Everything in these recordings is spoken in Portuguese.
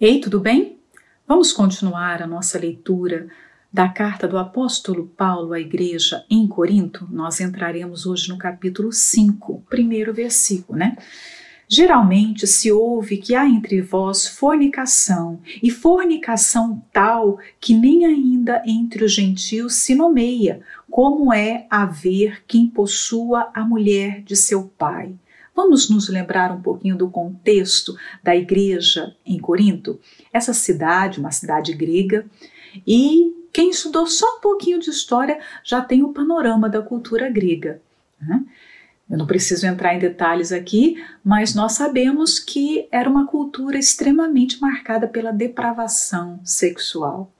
Ei, tudo bem? Vamos continuar a nossa leitura da carta do apóstolo Paulo à igreja em Corinto. Nós entraremos hoje no capítulo 5, primeiro versículo, né? Geralmente se ouve que há entre vós fornicação, e fornicação tal que nem ainda entre os gentios se nomeia, como é haver quem possua a mulher de seu pai. Vamos nos lembrar um pouquinho do contexto da igreja em Corinto? Essa cidade, uma cidade grega, e quem estudou só um pouquinho de história já tem o panorama da cultura grega. Né? Eu não preciso entrar em detalhes aqui, mas nós sabemos que era uma cultura extremamente marcada pela depravação sexual.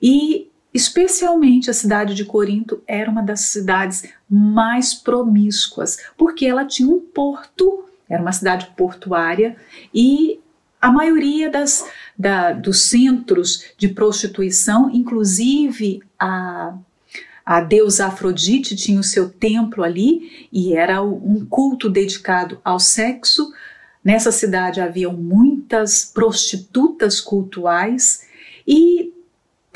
E Especialmente a cidade de Corinto era uma das cidades mais promíscuas, porque ela tinha um porto, era uma cidade portuária, e a maioria das, da, dos centros de prostituição, inclusive a, a deusa Afrodite tinha o seu templo ali e era um culto dedicado ao sexo. Nessa cidade haviam muitas prostitutas cultuais e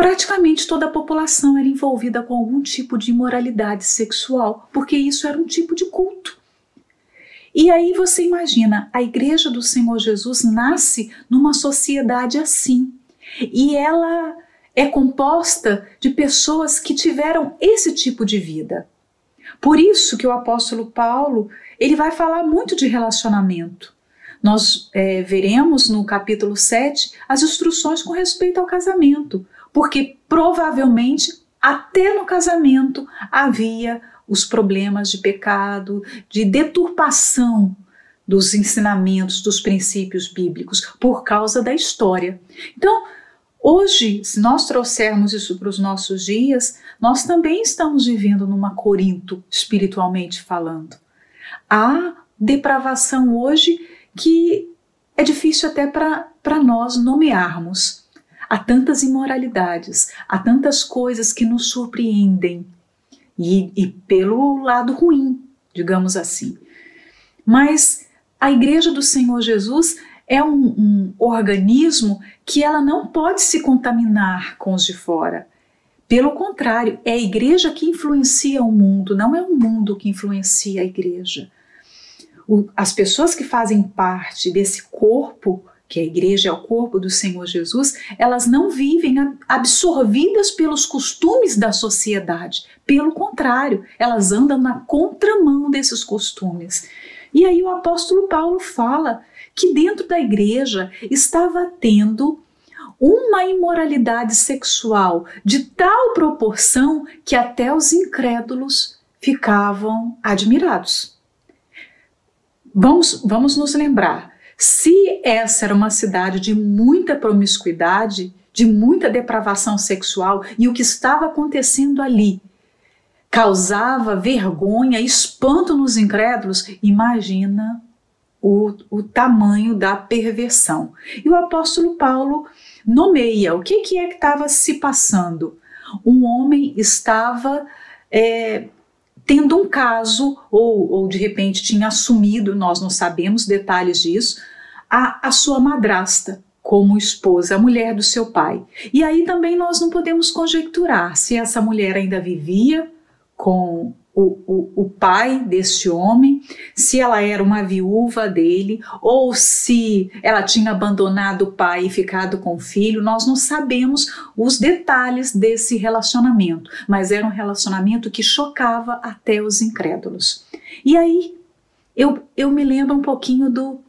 praticamente toda a população era envolvida com algum tipo de imoralidade sexual, porque isso era um tipo de culto. E aí você imagina, a igreja do Senhor Jesus nasce numa sociedade assim. E ela é composta de pessoas que tiveram esse tipo de vida. Por isso que o apóstolo Paulo, ele vai falar muito de relacionamento. Nós é, veremos no capítulo 7 as instruções com respeito ao casamento porque provavelmente até no casamento havia os problemas de pecado, de deturpação dos ensinamentos, dos princípios bíblicos, por causa da história. Então, hoje, se nós trouxermos isso para os nossos dias, nós também estamos vivendo numa Corinto, espiritualmente falando. Há depravação hoje que é difícil até para nós nomearmos. Há tantas imoralidades, há tantas coisas que nos surpreendem, e, e pelo lado ruim, digamos assim. Mas a Igreja do Senhor Jesus é um, um organismo que ela não pode se contaminar com os de fora. Pelo contrário, é a igreja que influencia o mundo, não é o mundo que influencia a igreja. O, as pessoas que fazem parte desse corpo que a igreja é o corpo do Senhor Jesus, elas não vivem absorvidas pelos costumes da sociedade. Pelo contrário, elas andam na contramão desses costumes. E aí o apóstolo Paulo fala que dentro da igreja estava tendo uma imoralidade sexual de tal proporção que até os incrédulos ficavam admirados. Vamos, vamos nos lembrar, se essa era uma cidade de muita promiscuidade, de muita depravação sexual e o que estava acontecendo ali causava vergonha, espanto nos incrédulos, imagina o, o tamanho da perversão. E o apóstolo Paulo nomeia o que, que é que estava se passando. Um homem estava é, tendo um caso, ou, ou de repente tinha assumido, nós não sabemos detalhes disso, a, a sua madrasta como esposa, a mulher do seu pai. E aí também nós não podemos conjecturar se essa mulher ainda vivia com o, o, o, pai deste homem, se ela era uma viúva dele, ou se ela tinha abandonado o pai e ficado com o filho, nós não sabemos os detalhes desse relacionamento, mas era um relacionamento que chocava até os incrédulos. E aí eu, eu me lembro um pouquinho do,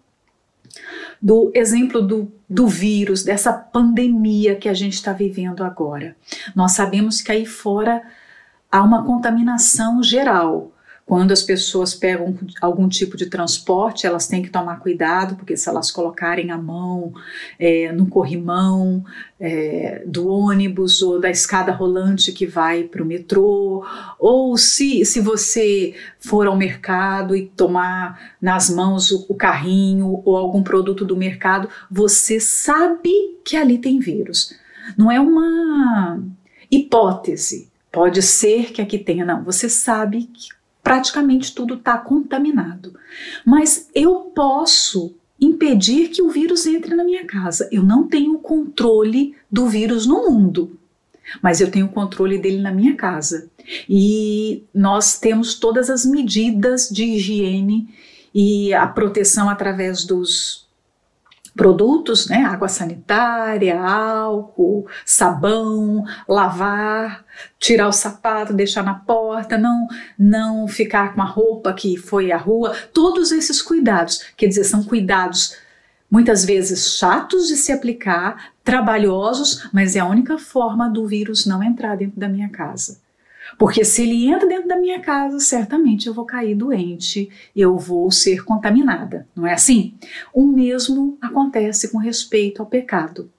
do exemplo do, do vírus, dessa pandemia que a gente está vivendo agora. Nós sabemos que aí fora há uma contaminação geral. Quando as pessoas pegam algum tipo de transporte, elas têm que tomar cuidado, porque se elas colocarem a mão é, no corrimão é, do ônibus ou da escada rolante que vai para o metrô, ou se, se você for ao mercado e tomar nas mãos o, o carrinho ou algum produto do mercado, você sabe que ali tem vírus. Não é uma hipótese Pode ser que aqui tenha, não. Você sabe que praticamente tudo está contaminado. Mas eu posso impedir que o vírus entre na minha casa. Eu não tenho controle do vírus no mundo, mas eu tenho controle dele na minha casa. E nós temos todas as medidas de higiene e a proteção através dos produtos, né? Água sanitária, álcool, sabão, lavar, tirar o sapato, deixar na porta, não não ficar com a roupa que foi à rua, todos esses cuidados, quer dizer, são cuidados muitas vezes chatos de se aplicar, trabalhosos, mas é a única forma do vírus não entrar dentro da minha casa. Porque se ele entra dentro da minha casa, certamente eu vou cair doente, eu vou ser contaminada, não é assim? O mesmo acontece com respeito ao pecado.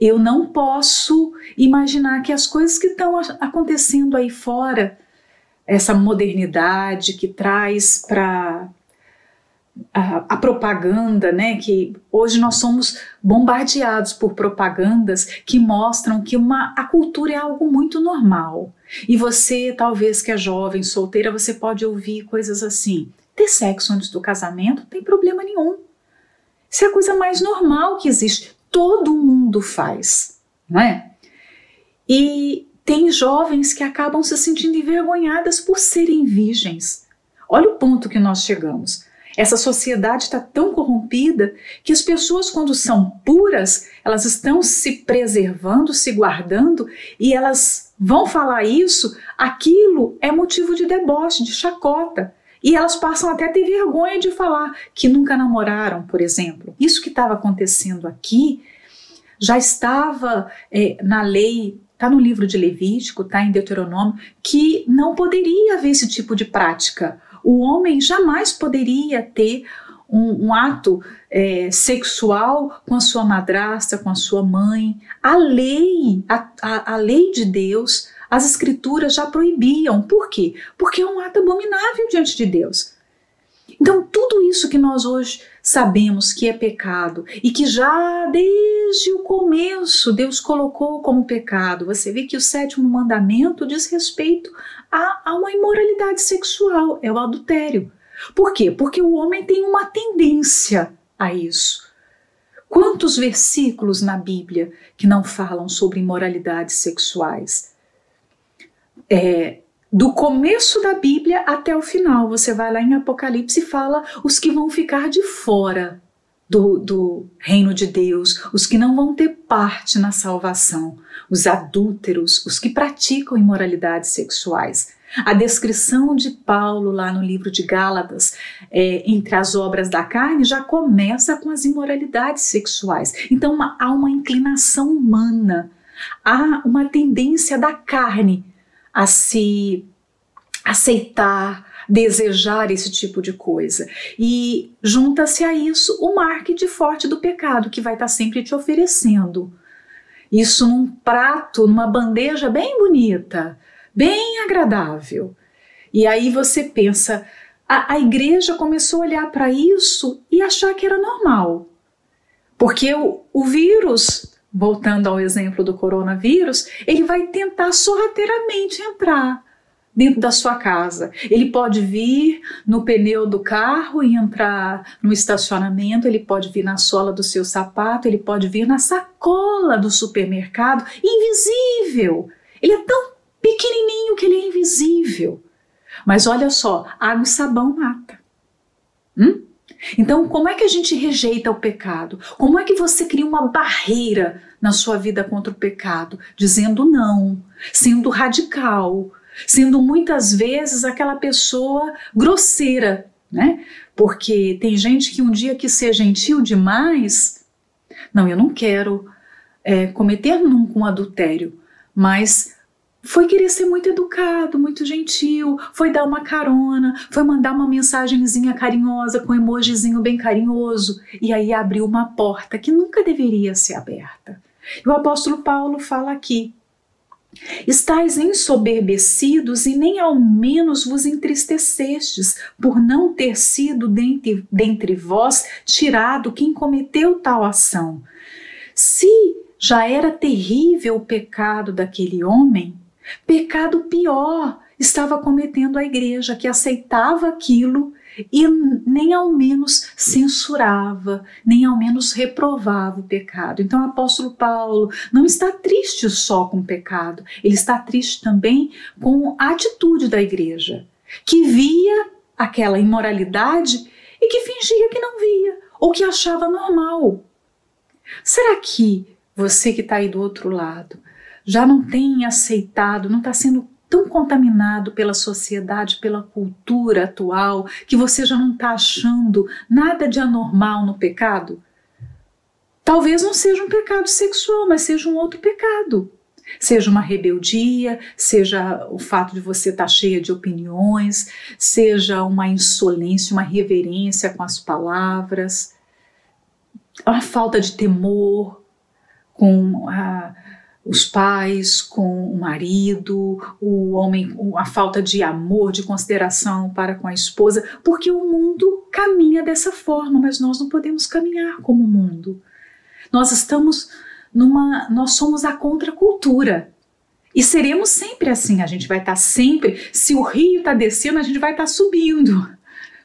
Eu não posso imaginar que as coisas que estão acontecendo aí fora, essa modernidade que traz para a, a, propaganda, né? Que hoje nós somos bombardeados por propagandas que mostram que uma, a cultura é algo muito normal. E você, talvez que é jovem, solteira, você pode ouvir coisas assim: ter sexo antes do casamento não tem problema nenhum. Isso é a coisa mais normal que existe. Todo mundo faz, não é? E tem jovens que acabam se sentindo envergonhadas por serem virgens. Olha o ponto que nós chegamos. Essa sociedade está tão corrompida que as pessoas, quando são puras, elas estão se preservando, se guardando e elas vão falar isso, aquilo é motivo de deboche, de chacota. E elas passam até a ter vergonha de falar que nunca namoraram, por exemplo. Isso que estava acontecendo aqui já estava é, na lei, está no livro de Levítico, está em Deuteronômio, que não poderia haver esse tipo de prática o homem jamais poderia ter um, um ato é, sexual com a sua madrasta, com a sua mãe. A lei, a, a, a lei de Deus, as escrituras já proibiam. Por quê? Porque é um ato abominável diante de Deus. Então, tudo isso que nós hoje sabemos que é pecado e que já desde o começo Deus colocou como pecado, você vê que o sétimo mandamento diz respeito a, a uma imoralidade sexual, é o adultério. Por quê? Porque o homem tem uma tendência a isso. Quantos versículos na Bíblia que não falam sobre imoralidades sexuais? É, do começo da Bíblia até o final, você vai lá em Apocalipse e fala os que vão ficar de fora do, do reino de Deus, os que não vão ter parte na salvação, os adúlteros, os que praticam imoralidades sexuais. A descrição de Paulo lá no livro de Gálatas, é, entre as obras da carne, já começa com as imoralidades sexuais. Então uma, há uma inclinação humana, há uma tendência da carne a se aceitar, desejar esse tipo de coisa. E junta-se a isso o marketing forte do pecado, que vai estar sempre te oferecendo. Isso num prato, numa bandeja bem bonita, bem agradável. E aí você pensa, a, a igreja começou a olhar para isso e achar que era normal. Porque o, o vírus, voltando ao exemplo do coronavírus, ele vai tentar sorrateiramente entrar dentro da sua casa. Ele pode vir no pneu do carro e entrar no estacionamento, ele pode vir na sola do seu sapato, ele pode vir na sacola do supermercado, invisível. Ele é tão pequenininho que ele é invisível. Mas olha só, água e sabão mata. Hum? Então, como é que a gente rejeita o pecado? Como é que você cria uma barreira na sua vida contra o pecado? Dizendo não, sendo radical, sendo muitas vezes aquela pessoa grosseira, né? Porque tem gente que um dia que ser gentil demais, não, eu não quero é, cometer nunca um adultério, mas foi querer ser muito educado, muito gentil, foi dar uma carona, foi mandar uma mensagenzinha carinhosa com um emojizinho bem carinhoso e aí abriu uma porta que nunca deveria ser aberta. E o apóstolo Paulo fala aqui Estais ensoberbecidos e nem ao menos vos entristecestes por não ter sido dentre, dentre vós tirado quem cometeu tal ação. Se já era terrível o pecado daquele homem, pecado pior estava cometendo a igreja que aceitava aquilo e nem ao menos censurava, nem ao menos reprovava o pecado. Então o apóstolo Paulo não está triste só com o pecado, ele está triste também com a atitude da igreja, que via aquela imoralidade e que fingia que não via, ou que achava normal. Será que você que está aí do outro lado já não tem aceitado, não está sendo tão contaminado pela sociedade, pela cultura atual, que você já não está achando nada de anormal no pecado? Talvez não seja um pecado sexual, mas seja um outro pecado. Seja uma rebeldia, seja o fato de você estar tá cheia de opiniões, seja uma insolência, uma reverência com as palavras, a falta de temor com a os pais com o marido, o homem, a falta de amor, de consideração para com a esposa, porque o mundo caminha dessa forma, mas nós não podemos caminhar como o mundo. Nós estamos numa, nós somos a contracultura. E seremos sempre assim, a gente vai estar sempre, se o rio está descendo, a gente vai estar subindo.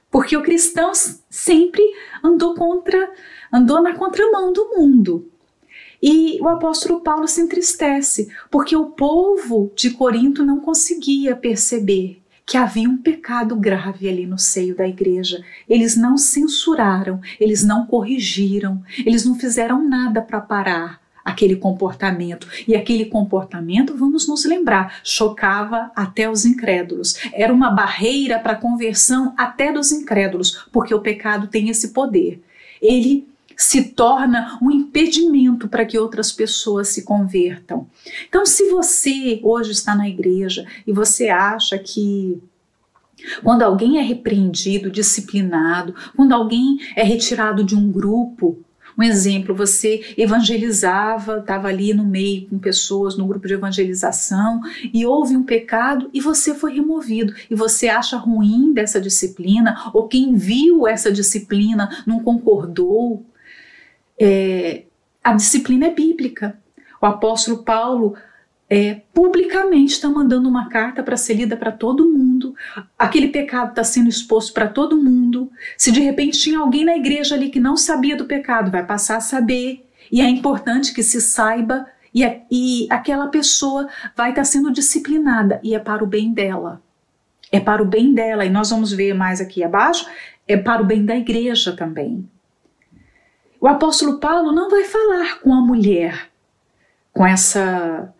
Porque o cristão sempre andou contra, andou na contramão do mundo. E o apóstolo Paulo se entristece, porque o povo de Corinto não conseguia perceber que havia um pecado grave ali no seio da igreja. Eles não censuraram, eles não corrigiram, eles não fizeram nada para parar aquele comportamento. E aquele comportamento, vamos nos lembrar, chocava até os incrédulos. Era uma barreira para a conversão até dos incrédulos, porque o pecado tem esse poder. Ele se torna um impedimento para que outras pessoas se convertam. Então, se você hoje está na igreja e você acha que quando alguém é repreendido, disciplinado, quando alguém é retirado de um grupo, um exemplo, você evangelizava, estava ali no meio com pessoas no grupo de evangelização e houve um pecado e você foi removido. E você acha ruim dessa disciplina, ou quem viu essa disciplina não concordou, é, a disciplina é bíblica. O apóstolo Paulo é, publicamente está mandando uma carta para ser lida para todo mundo. Aquele pecado está sendo exposto para todo mundo. Se de repente tinha alguém na igreja ali que não sabia do pecado, vai passar a saber. E é importante que se saiba e, e aquela pessoa vai estar tá sendo disciplinada e é para o bem dela. É para o bem dela, e nós vamos ver mais aqui abaixo, é para o bem da igreja também. O apóstolo Paulo não vai falar com a mulher, com essa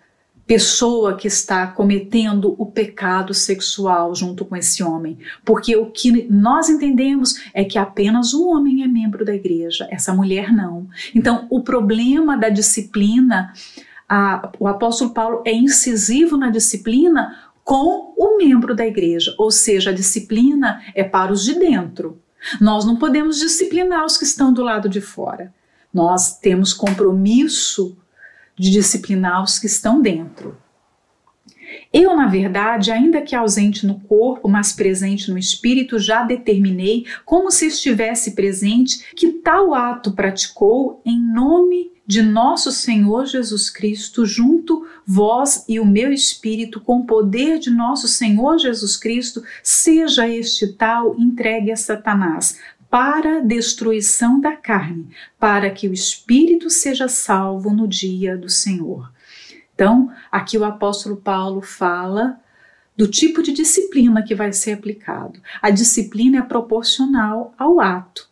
pessoa que está cometendo o pecado sexual junto com esse homem, porque o que nós entendemos é que apenas o homem é membro da igreja, essa mulher não. Então, o problema da disciplina, a, o apóstolo Paulo é incisivo na disciplina com o membro da igreja, ou seja, a disciplina é para os de dentro. Nós não podemos disciplinar os que estão do lado de fora. Nós temos compromisso de disciplinar os que estão dentro. Eu, na verdade, ainda que ausente no corpo, mas presente no espírito, já determinei, como se estivesse presente, que tal ato praticou em nome de nosso Senhor Jesus Cristo, junto vós e o meu espírito, com o poder de nosso Senhor Jesus Cristo, seja este tal entregue a Satanás, para destruição da carne, para que o espírito seja salvo no dia do Senhor. Então, aqui o apóstolo Paulo fala do tipo de disciplina que vai ser aplicado. A disciplina é proporcional ao ato.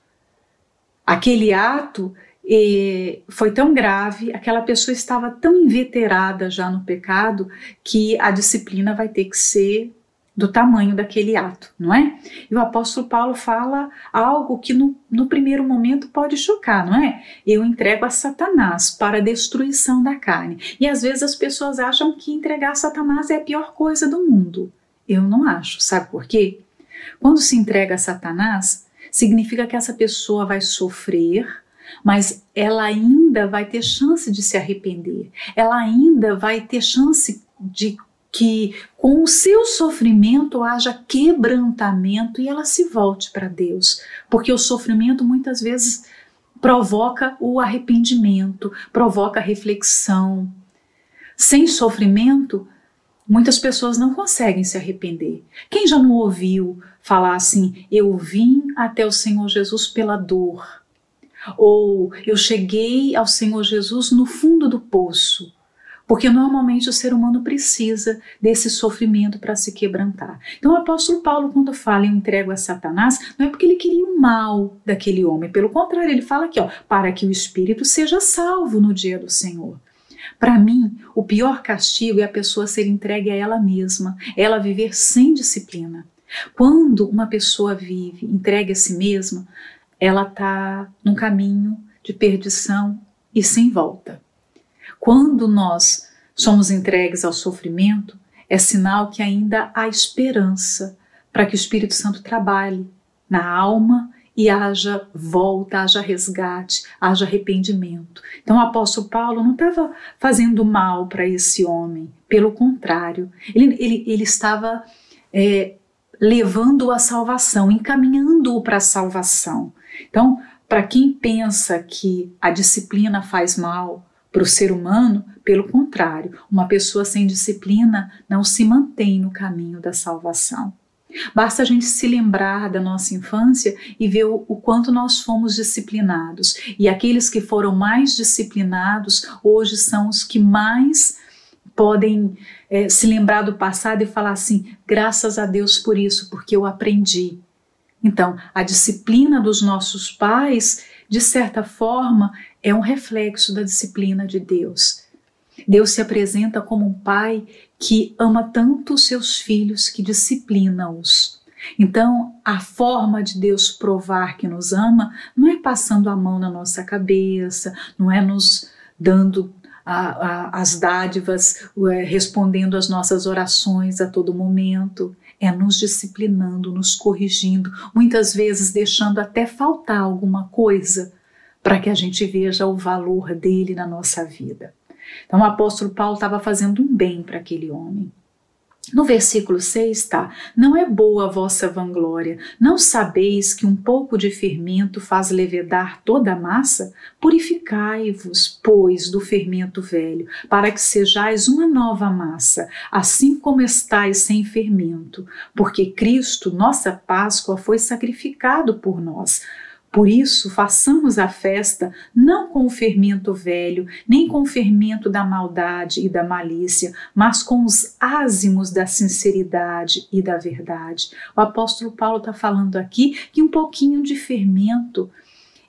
Aquele ato e foi tão grave, aquela pessoa estava tão inveterada já no pecado que a disciplina vai ter que ser do tamanho daquele ato, não é? E o apóstolo Paulo fala algo que no, no primeiro momento pode chocar, não é? Eu entrego a Satanás para a destruição da carne. E às vezes as pessoas acham que entregar a Satanás é a pior coisa do mundo. Eu não acho, sabe por quê? Quando se entrega a Satanás, significa que essa pessoa vai sofrer mas ela ainda vai ter chance de se arrepender, ela ainda vai ter chance de que com o seu sofrimento haja quebrantamento e ela se volte para Deus, porque o sofrimento muitas vezes provoca o arrependimento, provoca a reflexão. Sem sofrimento, Muitas pessoas não conseguem se arrepender. Quem já não ouviu falar assim: eu vim até o Senhor Jesus pela dor? Ou eu cheguei ao Senhor Jesus no fundo do poço? Porque normalmente o ser humano precisa desse sofrimento para se quebrantar. Então o apóstolo Paulo, quando fala em entrego a Satanás, não é porque ele queria o mal daquele homem. Pelo contrário, ele fala aqui, ó, para que o espírito seja salvo no dia do Senhor. Para mim, o pior castigo é a pessoa ser entregue a ela mesma, ela viver sem disciplina. Quando uma pessoa vive entregue a si mesma, ela está num caminho de perdição e sem volta. Quando nós somos entregues ao sofrimento, é sinal que ainda há esperança para que o Espírito Santo trabalhe na alma e haja volta, haja resgate, haja arrependimento. Então o apóstolo Paulo não estava fazendo mal para esse homem, pelo contrário, ele, ele, ele estava é, levando-o à salvação, encaminhando-o para a salvação. Então, para quem pensa que a disciplina faz mal para o ser humano, pelo contrário, uma pessoa sem disciplina não se mantém no caminho da salvação. Basta a gente se lembrar da nossa infância e ver o, quanto nós fomos disciplinados. E aqueles que foram mais disciplinados hoje são os que mais podem é, se lembrar do passado e falar assim: graças a Deus por isso, porque eu aprendi. Então, a disciplina dos nossos pais, de certa forma, é um reflexo da disciplina de Deus. Deus se apresenta como um pai que ama tanto os seus filhos que disciplina-os. Então, a forma de Deus provar que nos ama não é passando a mão na nossa cabeça, não é nos dando a, a, as dádivas, respondendo às nossas orações a todo momento. É nos disciplinando, nos corrigindo, muitas vezes deixando até faltar alguma coisa para que a gente veja o valor dele na nossa vida. Então o apóstolo Paulo estava fazendo um bem para aquele homem. No versículo 6 está: Não é boa a vossa vanglória, não sabeis que um pouco de fermento faz levedar toda a massa? Purificai-vos, pois, do fermento velho, para que sejais uma nova massa, assim como estáis sem fermento, porque Cristo, nossa Páscoa, foi sacrificado por nós. Por isso, façamos a festa não com o fermento velho, nem com o fermento da maldade e da malícia, mas com os ázimos da sinceridade e da verdade. O apóstolo Paulo está falando aqui que um pouquinho de fermento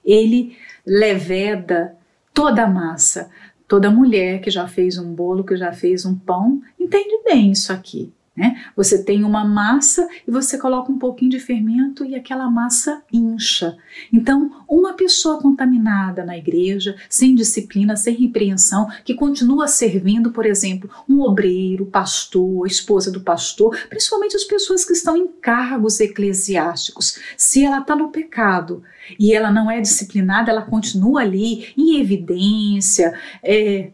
ele leveda toda a massa. Toda mulher que já fez um bolo, que já fez um pão, entende bem isso aqui. Né? Você tem uma massa e você coloca um pouquinho de fermento e aquela massa incha. Então, uma pessoa contaminada na igreja, sem disciplina, sem repreensão, que continua servindo, por exemplo, um obreiro, pastor, esposa do pastor, principalmente as pessoas que estão em cargos eclesiásticos, se ela está no pecado e ela não é disciplinada, ela continua ali em evidência, é,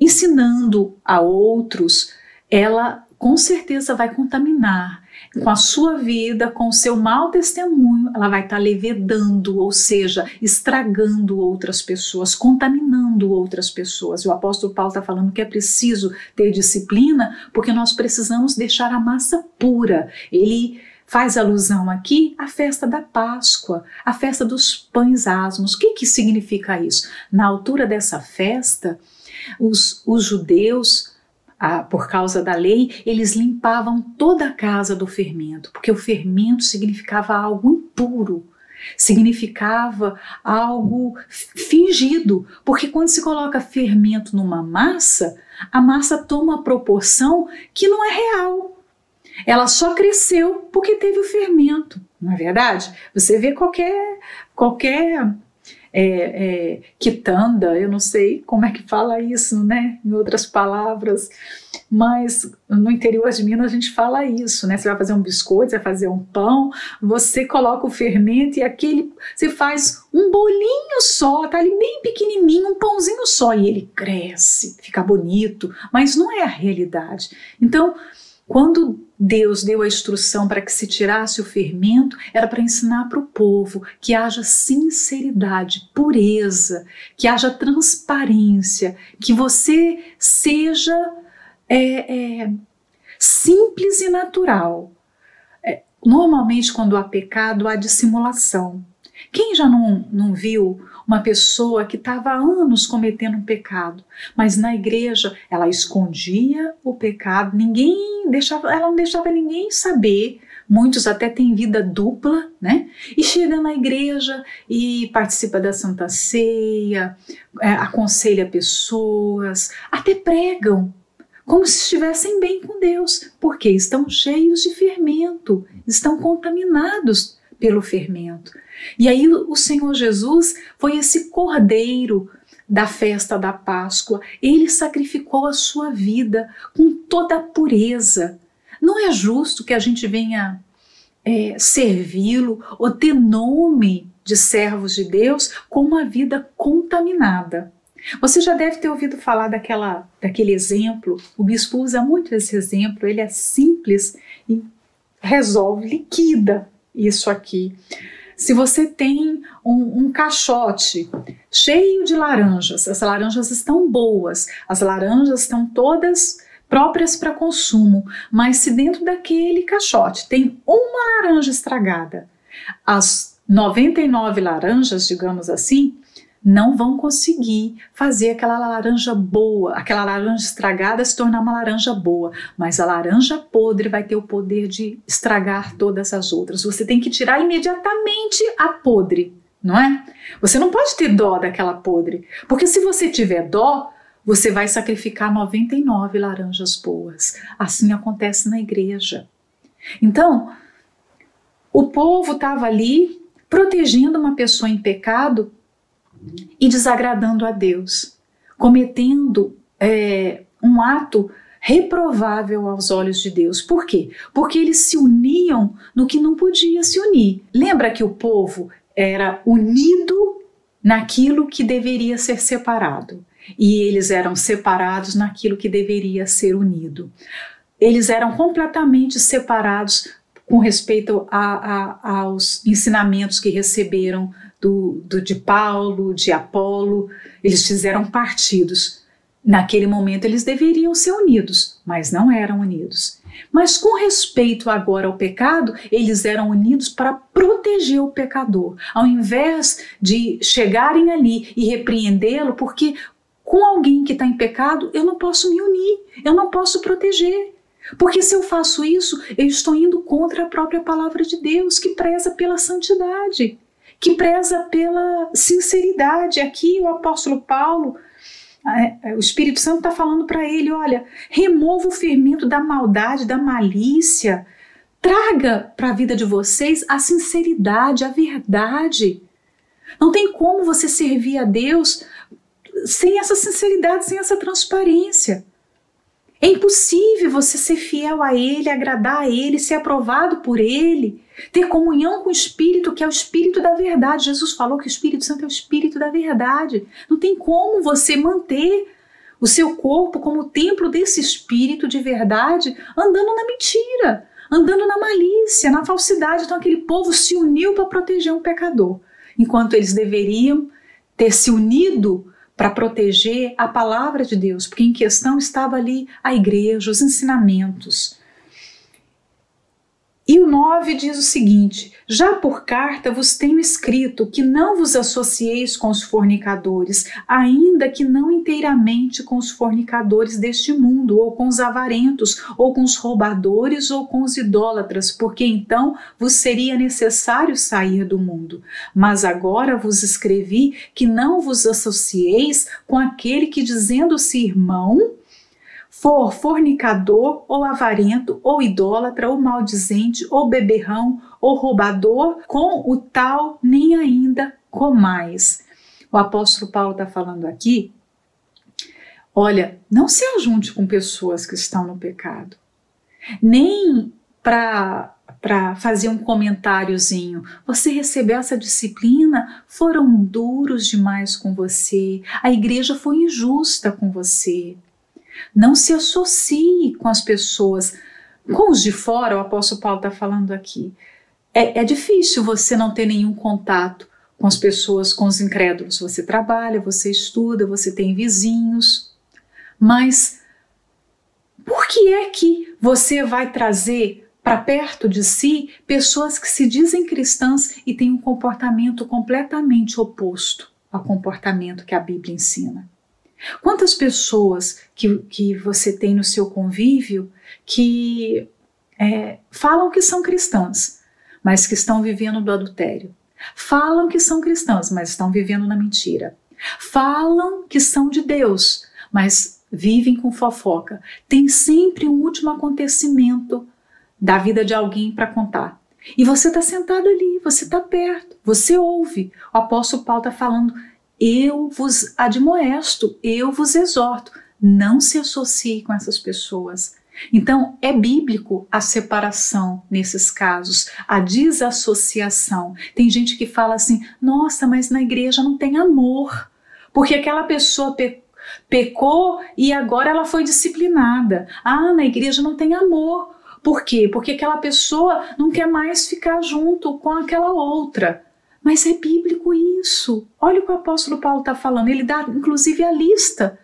ensinando a outros, ela com certeza vai contaminar com a sua vida, com o seu mau testemunho, ela vai estar levedando, ou seja, estragando outras pessoas, contaminando outras pessoas. E o apóstolo Paulo está falando que é preciso ter disciplina, porque nós precisamos deixar a massa pura. Ele faz alusão aqui à festa da Páscoa, a festa dos pães asmos. O que, que significa isso? Na altura dessa festa, os, os judeus por causa da lei, eles limpavam toda a casa do fermento, porque o fermento significava algo impuro, significava algo fingido, porque quando se coloca fermento numa massa, a massa toma uma proporção que não é real. Ela só cresceu porque teve o fermento, não é verdade? Você vê qualquer qualquer é, é, quitanda, eu não sei como é que fala isso, né? Em outras palavras, mas no interior de Minas a gente fala isso, né? Você vai fazer um biscoito, você vai fazer um pão, você coloca o fermento e aquele, você faz um bolinho só, tá ali bem pequenininho, um pãozinho só e ele cresce, fica bonito, mas não é a realidade. Então, quando Deus deu a instrução para que se tirasse o fermento, era para ensinar para o povo que haja sinceridade, pureza, que haja transparência, que você seja é, é, simples e natural. É, normalmente, quando há pecado, há dissimulação. Quem já não, não viu uma pessoa que estava há anos cometendo um pecado, mas na igreja ela escondia o pecado, ninguém deixava, ela não deixava ninguém saber. Muitos até têm vida dupla, né? E chega na igreja e participa da Santa Ceia, é, aconselha pessoas, até pregam, como se estivessem bem com Deus, porque estão cheios de fermento, estão contaminados pelo fermento. E aí o Senhor Jesus foi esse cordeiro da festa da Páscoa. Ele sacrificou a sua vida com toda a pureza. Não é justo que a gente venha é, servi-lo ou ter nome de servos de Deus com uma vida contaminada. Você já deve ter ouvido falar daquela, daquele exemplo. O bispo usa muito esse exemplo. Ele é simples e resolve, liquida isso aqui. Se você tem um, um, caixote cheio de laranjas, as laranjas estão boas, as laranjas estão todas próprias para consumo, mas se dentro daquele caixote tem uma laranja estragada, as 99 laranjas, digamos assim, não vão conseguir fazer aquela laranja boa, aquela laranja estragada se tornar uma laranja boa, mas a laranja podre vai ter o poder de estragar todas as outras. Você tem que tirar imediatamente a podre, não é? Você não pode ter dó daquela podre, porque se você tiver dó, você vai sacrificar 99 laranjas boas. Assim acontece na igreja. Então, o povo estava ali protegendo uma pessoa em pecado e desagradando a Deus, cometendo é, um ato reprovável aos olhos de Deus. Por quê? Porque eles se uniam no que não podia se unir. Lembra que o povo era unido naquilo que deveria ser separado e eles eram separados naquilo que deveria ser unido. Eles eram completamente separados com respeito a, a, aos ensinamentos que receberam do, do, de Paulo, de Apolo, eles fizeram partidos. Naquele momento eles deveriam ser unidos, mas não eram unidos. Mas com respeito agora ao pecado, eles eram unidos para proteger o pecador, ao invés de chegarem ali e repreendê-lo, porque com alguém que está em pecado eu não posso me unir, eu não posso proteger. Porque se eu faço isso, eu estou indo contra a própria palavra de Deus, que preza pela santidade, que preza pela sinceridade. Aqui o apóstolo Paulo, o Espírito Santo está falando para ele: olha, remova o fermento da maldade, da malícia, traga para a vida de vocês a sinceridade, a verdade. Não tem como você servir a Deus sem essa sinceridade, sem essa transparência. É impossível você ser fiel a Ele, agradar a Ele, ser aprovado por Ele, ter comunhão com o Espírito, que é o Espírito da verdade. Jesus falou que o Espírito Santo é o Espírito da verdade. Não tem como você manter o seu corpo como templo desse Espírito de verdade andando na mentira, andando na malícia, na falsidade. Então, aquele povo se uniu para proteger um pecador, enquanto eles deveriam ter se unido para proteger a palavra de Deus, porque em questão estava ali a igreja, os ensinamentos. E o 9 diz o seguinte: Já por carta vos tenho escrito que não vos associeis com os fornicadores, ainda que não inteiramente com os fornicadores deste mundo, ou com os avarentos, ou com os roubadores, ou com os idólatras, porque então vos seria necessário sair do mundo. Mas agora vos escrevi que não vos associeis com aquele que, dizendo-se irmão, for fornicador, ou avarento, ou idólatra, ou maldizente, ou beberrão, ou roubador, com o tal nem ainda comais. O apóstolo Paulo está falando aqui. Olha, não se ajunte com pessoas que estão no pecado, nem para para fazer um comentáriozinho. Você recebeu essa disciplina? Foram duros demais com você. A igreja foi injusta com você. Não se associe com as pessoas, com os de fora, o apóstolo Paulo está falando aqui. É, é difícil você não ter nenhum contato com as pessoas, com os incrédulos. Você trabalha, você estuda, você tem vizinhos, mas Por que é que você vai trazer para perto de si pessoas que se dizem cristãs e têm um comportamento completamente oposto ao comportamento que a Bíblia ensina? Quantas pessoas que, que você tem no seu convívio que é, falam que são cristãs, mas que estão vivendo do adultério? Falam que são cristãs, mas estão vivendo na mentira. Falam que são de Deus, mas vivem com fofoca. Tem sempre um último acontecimento da vida de alguém para contar. E você está sentado ali, você está perto, você ouve. O apóstolo Paulo está falando: eu vos admoesto, eu vos exorto, não se associe com essas pessoas. Então, é bíblico a separação nesses casos, a desassociação. Tem gente que fala assim: nossa, mas na igreja não tem amor, porque aquela pessoa pe pecou e agora ela foi disciplinada. Ah, na igreja não tem amor. Por quê? Porque aquela pessoa não quer mais ficar junto com aquela outra. Mas é bíblico isso. Olha o que o apóstolo Paulo está falando. Ele dá, inclusive, a lista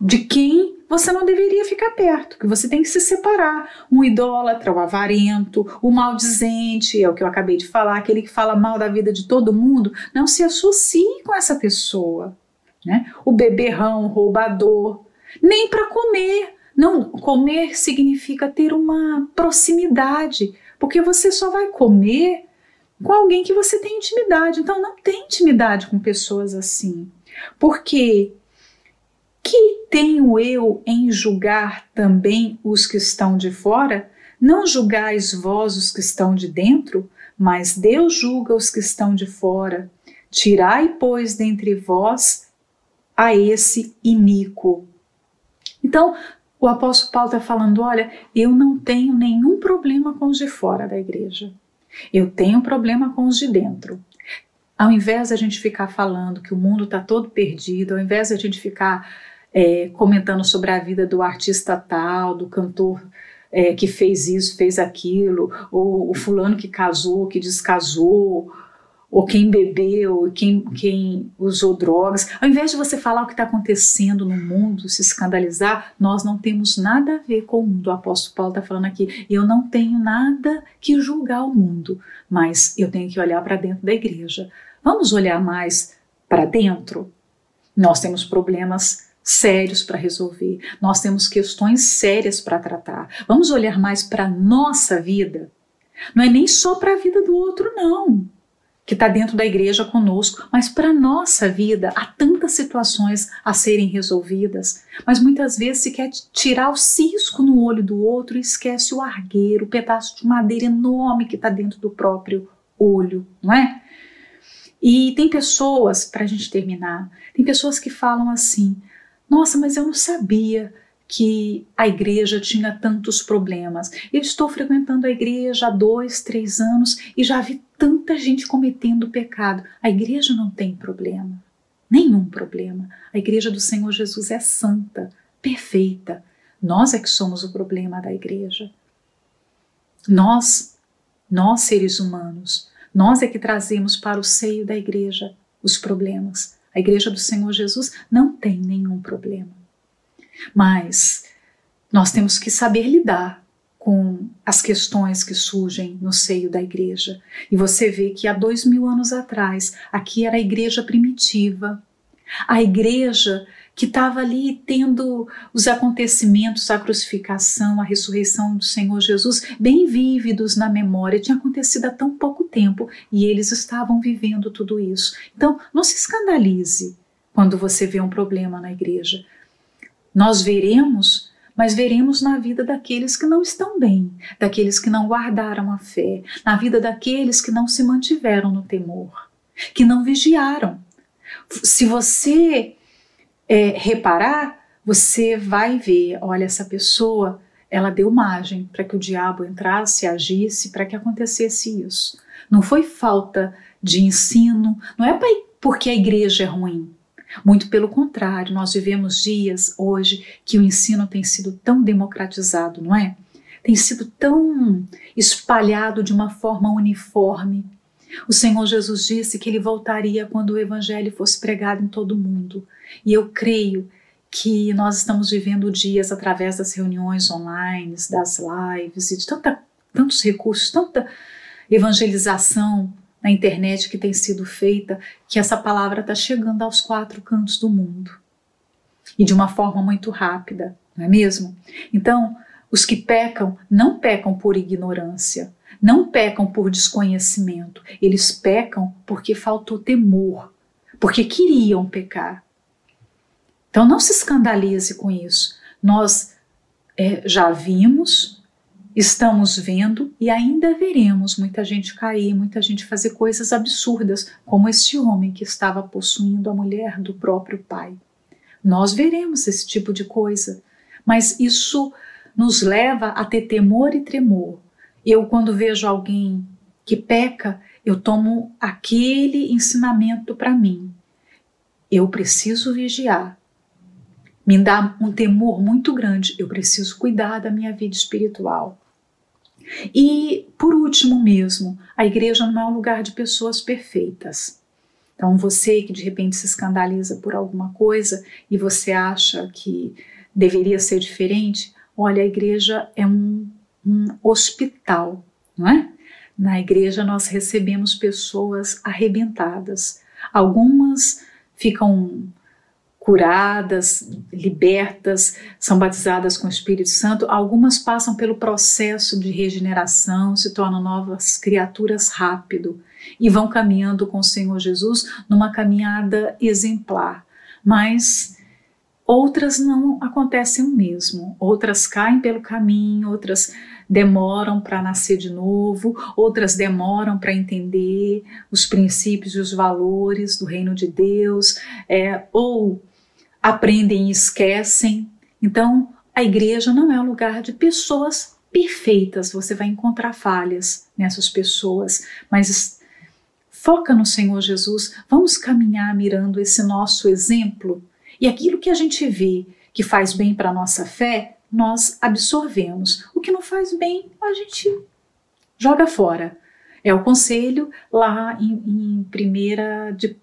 de quem você não deveria ficar perto, que você tem que se separar. Um idólatra, o avarento, o maldizente, é o que eu acabei de falar, aquele que fala mal da vida de todo mundo, não se associe com essa pessoa. Né? O beberrão, o roubador, nem para comer. Não, comer significa ter uma proximidade, porque você só vai comer com alguém que você tem intimidade. Então não tem intimidade com pessoas assim. Porque que tenho eu em julgar também os que estão de fora? Não julgais vós os que estão de dentro, mas Deus julga os que estão de fora. Tirai, pois, dentre vós a esse iníquo. Então, o apóstolo Paulo está falando: olha, eu não tenho nenhum problema com os de fora da igreja. Eu tenho problema com os de dentro. Ao invés de a gente ficar falando que o mundo está todo perdido, ao invés de a gente ficar é, comentando sobre a vida do artista tal, do cantor é, que fez isso, fez aquilo, ou o fulano que casou, que descasou, ou quem bebeu, quem, quem usou drogas. Ao invés de você falar o que está acontecendo no mundo, se escandalizar, nós não temos nada a ver com o mundo. O apóstolo Paulo está falando aqui: eu não tenho nada que julgar o mundo, mas eu tenho que olhar para dentro da igreja. Vamos olhar mais para dentro? Nós temos problemas sérios para resolver, nós temos questões sérias para tratar. Vamos olhar mais para a nossa vida. Não é nem só para a vida do outro, não, que está dentro da igreja conosco, mas para a nossa vida. Há tantas situações a serem resolvidas, mas muitas vezes se quer tirar o cisco no olho do outro e esquece o argueiro, o pedaço de madeira enorme que está dentro do próprio olho, não é? E tem pessoas, para a gente terminar, tem pessoas que falam assim: nossa, mas eu não sabia que a igreja tinha tantos problemas. Eu estou frequentando a igreja há dois, três anos e já vi tanta gente cometendo pecado. A igreja não tem problema, nenhum problema. A igreja do Senhor Jesus é santa, perfeita. Nós é que somos o problema da igreja. Nós, nós seres humanos, nós é que trazemos para o seio da igreja os problemas. A igreja do Senhor Jesus não tem nenhum problema. Mas nós temos que saber lidar com as questões que surgem no seio da igreja. E você vê que há dois mil anos atrás, aqui era a igreja primitiva, a igreja que estava ali tendo os acontecimentos, a crucificação, a ressurreição do Senhor Jesus bem vívidos na memória. Tinha acontecido há tão pouco tempo e eles estavam vivendo tudo isso. Então, não se escandalize quando você vê um problema na igreja. Nós veremos, mas veremos na vida daqueles que não estão bem, daqueles que não guardaram a fé, na vida daqueles que não se mantiveram no temor, que não vigiaram. Se você é, reparar, você vai ver, olha, essa pessoa, ela deu margem para que o diabo entrasse, agisse, para que acontecesse isso. Não foi falta de ensino, não é porque a igreja é ruim. Muito pelo contrário, nós vivemos dias hoje que o ensino tem sido tão democratizado, não é? Tem sido tão espalhado de uma forma uniforme. O Senhor Jesus disse que ele voltaria quando o evangelho fosse pregado em todo o mundo. E eu creio que nós estamos vivendo dias através das reuniões online, das lives e de tanta, tantos recursos, tanta evangelização na internet que tem sido feita, que essa palavra está chegando aos quatro cantos do mundo. E de uma forma muito rápida, não é mesmo? Então, os que pecam não pecam por ignorância, não pecam por desconhecimento, eles pecam porque faltou temor, porque queriam pecar. Então não se escandalize com isso. Nós é, já vimos, estamos vendo e ainda veremos muita gente cair, muita gente fazer coisas absurdas, como esse homem que estava possuindo a mulher do próprio pai. Nós veremos esse tipo de coisa, mas isso nos leva a ter temor e tremor. Eu, quando vejo alguém que peca, eu tomo aquele ensinamento para mim. Eu preciso vigiar. Me dá um temor muito grande. Eu preciso cuidar da minha vida espiritual. E, por último mesmo, a igreja não é um lugar de pessoas perfeitas. Então, você que de repente se escandaliza por alguma coisa e você acha que deveria ser diferente, olha, a igreja é um, um hospital, não é? Na igreja nós recebemos pessoas arrebentadas. Algumas ficam curadas, libertas, são batizadas com o Espírito Santo. Algumas passam pelo processo de regeneração, se tornam novas criaturas rápido e vão caminhando com o Senhor Jesus numa caminhada exemplar. Mas outras não acontecem o mesmo. Outras caem pelo caminho, outras demoram para nascer de novo, outras demoram para entender os princípios e os valores do reino de Deus, é, ou aprendem e esquecem. Então, a igreja não é um lugar de pessoas perfeitas, você vai encontrar falhas nessas pessoas, mas foca no Senhor Jesus, vamos caminhar mirando esse nosso exemplo e aquilo que a gente vê que faz bem para a nossa fé, nós absorvemos. O que não faz bem, a gente joga fora. É o conselho lá em, em primeira de,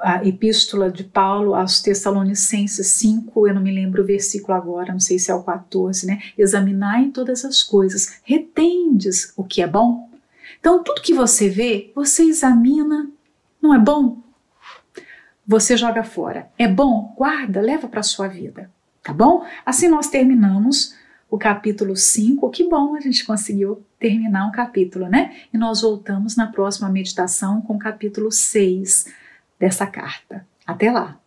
a epístola de Paulo aos Tessalonicenses 5, eu não me lembro o versículo agora, não sei se é o 14, né? Examinai todas as coisas, retendes o que é bom. Então, tudo que você vê, você examina, não é bom? você joga fora. É bom? Guarda, leva para sua vida, tá bom? Assim nós terminamos o capítulo 5. Que bom a gente conseguiu terminar um capítulo, né? E nós voltamos na próxima meditação com o capítulo 6 dessa carta. Até lá!